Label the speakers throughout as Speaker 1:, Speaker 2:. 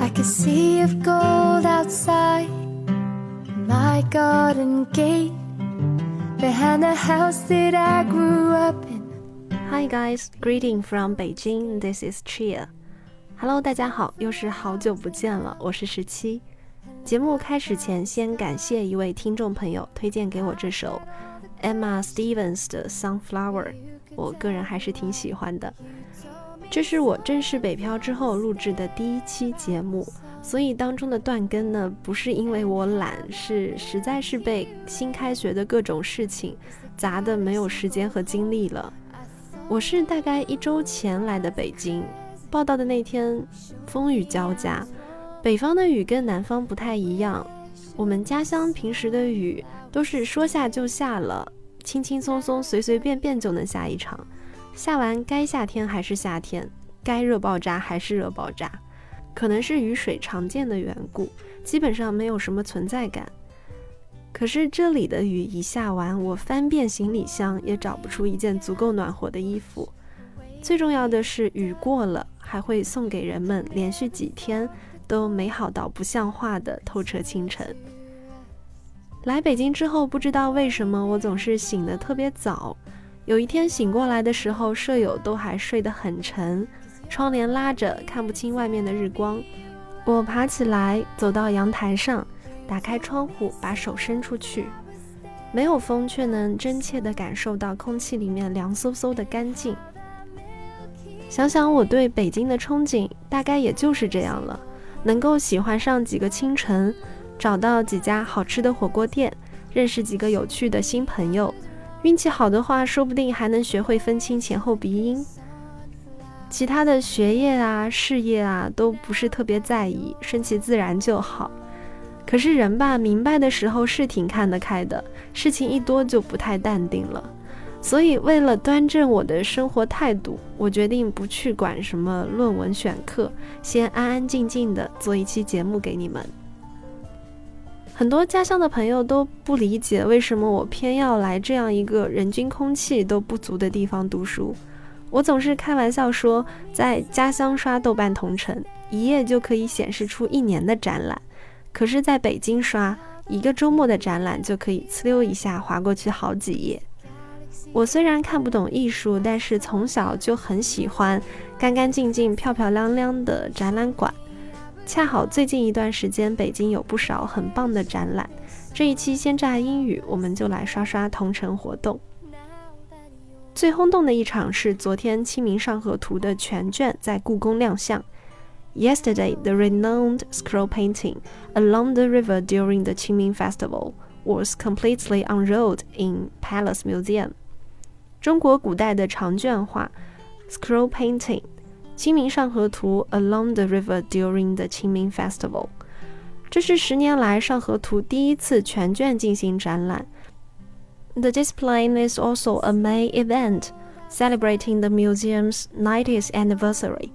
Speaker 1: I could see of gold outside my garden gate behind the house that I grew up in.
Speaker 2: Hi guys, greeting from Beijing. This is Chia. Hello，大家好，又是好久不见了，我是十七。节目开始前，先感谢一位听众朋友推荐给我这首 Emma Stevens 的《Sunflower》，我个人还是挺喜欢的。 这是我正式北漂之后录制的第一期节目，所以当中的断更呢，不是因为我懒，是实在是被新开学的各种事情砸的没有时间和精力了。我是大概一周前来的北京，报道的那天风雨交加。北方的雨跟南方不太一样，我们家乡平时的雨都是说下就下了，轻轻松松、随随便便就能下一场。下完该夏天还是夏天，该热爆炸还是热爆炸，可能是雨水常见的缘故，基本上没有什么存在感。可是这里的雨一下完，我翻遍行李箱也找不出一件足够暖和的衣服。最重要的是，雨过了还会送给人们连续几天都美好到不像话的透彻清晨。来北京之后，不知道为什么我总是醒得特别早。有一天醒过来的时候，舍友都还睡得很沉，窗帘拉着，看不清外面的日光。我爬起来，走到阳台上，打开窗户，把手伸出去，没有风，却能真切地感受到空气里面凉飕飕的干净。想想我对北京的憧憬，大概也就是这样了：能够喜欢上几个清晨，找到几家好吃的火锅店，认识几个有趣的新朋友。运气好的话，说不定还能学会分清前后鼻音。其他的学业啊、事业啊，都不是特别在意，顺其自然就好。可是人吧，明白的时候是挺看得开的，事情一多就不太淡定了。所以为了端正我的生活态度，我决定不去管什么论文选课，先安安静静的做一期节目给你们。很多家乡的朋友都不理解为什么我偏要来这样一个人均空气都不足的地方读书。我总是开玩笑说，在家乡刷豆瓣同城，一页就可以显示出一年的展览；可是在北京刷一个周末的展览，就可以呲溜一下划过去好几页。我虽然看不懂艺术，但是从小就很喜欢干干净净、漂漂亮亮的展览馆。恰好最近一段时间，北京有不少很棒的展览。这一期鲜榨英语，我们就来刷刷同城活动。最轰动的一场是昨天《清明上河图》的全卷在故宫亮相。Yesterday, the renowned scroll painting along the river during the Qingming Festival was completely unrolled in Palace Museum。中国古代的长卷画，scroll painting。《清明上河图》Along the river during the Qingming Festival，这是十年来上河图第一次全卷进行展览。The display is also a May event celebrating the museum's 90th anniversary。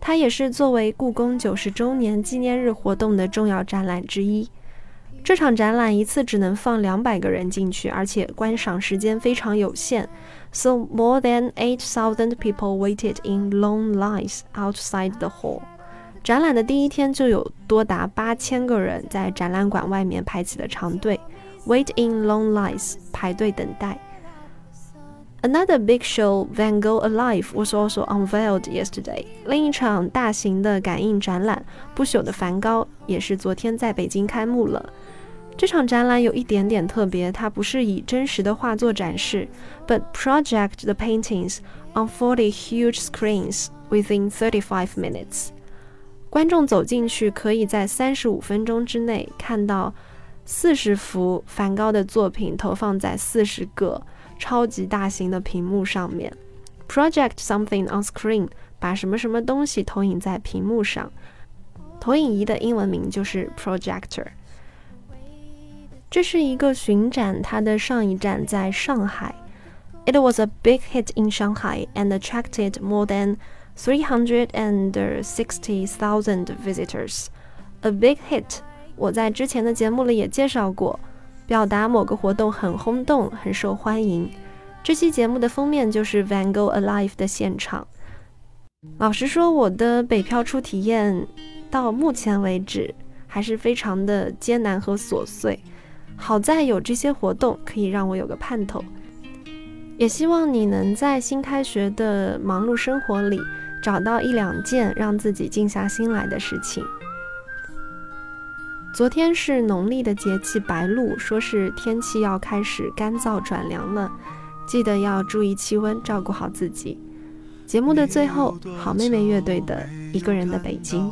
Speaker 2: 它也是作为故宫九十周年纪念日活动的重要展览之一。 这场展览一次只能放两百个人进去，而且观赏时间非常有限。So more than eight thousand people waited in long lines outside the hall。展览的第一天就有多达八千个人在展览馆外面排起了长队，wait in long lines 排队等待。Another big show, Van Gogh Alive, was also unveiled yesterday。另一场大型的感应展览《不朽的梵高》也是昨天在北京开幕了。这场展览有一点点特别，它不是以真实的画作展示，but project the paintings on forty huge screens within thirty-five minutes。观众走进去，可以在三十五分钟之内看到四十幅梵高的作品投放在四十个超级大型的屏幕上面。Project something on screen，把什么什么东西投影在屏幕上。投影仪的英文名就是 projector。这是一个巡展，它的上一站在上海。It was a big hit in Shanghai and attracted more than 360,000 visitors. A big hit，我在之前的节目里也介绍过，表达某个活动很轰动、很受欢迎。这期节目的封面就是 Van Gogh Alive 的现场。老实说，我的北漂初体验到目前为止还是非常的艰难和琐碎。好在有这些活动可以让我有个盼头，也希望你能在新开学的忙碌生活里找到一两件让自己静下心来的事情。昨天是农历的节气白露，说是天气要开始干燥转凉了，记得要注意气温，照顾好自己。节目的最后，好妹妹乐队的一个人的北京。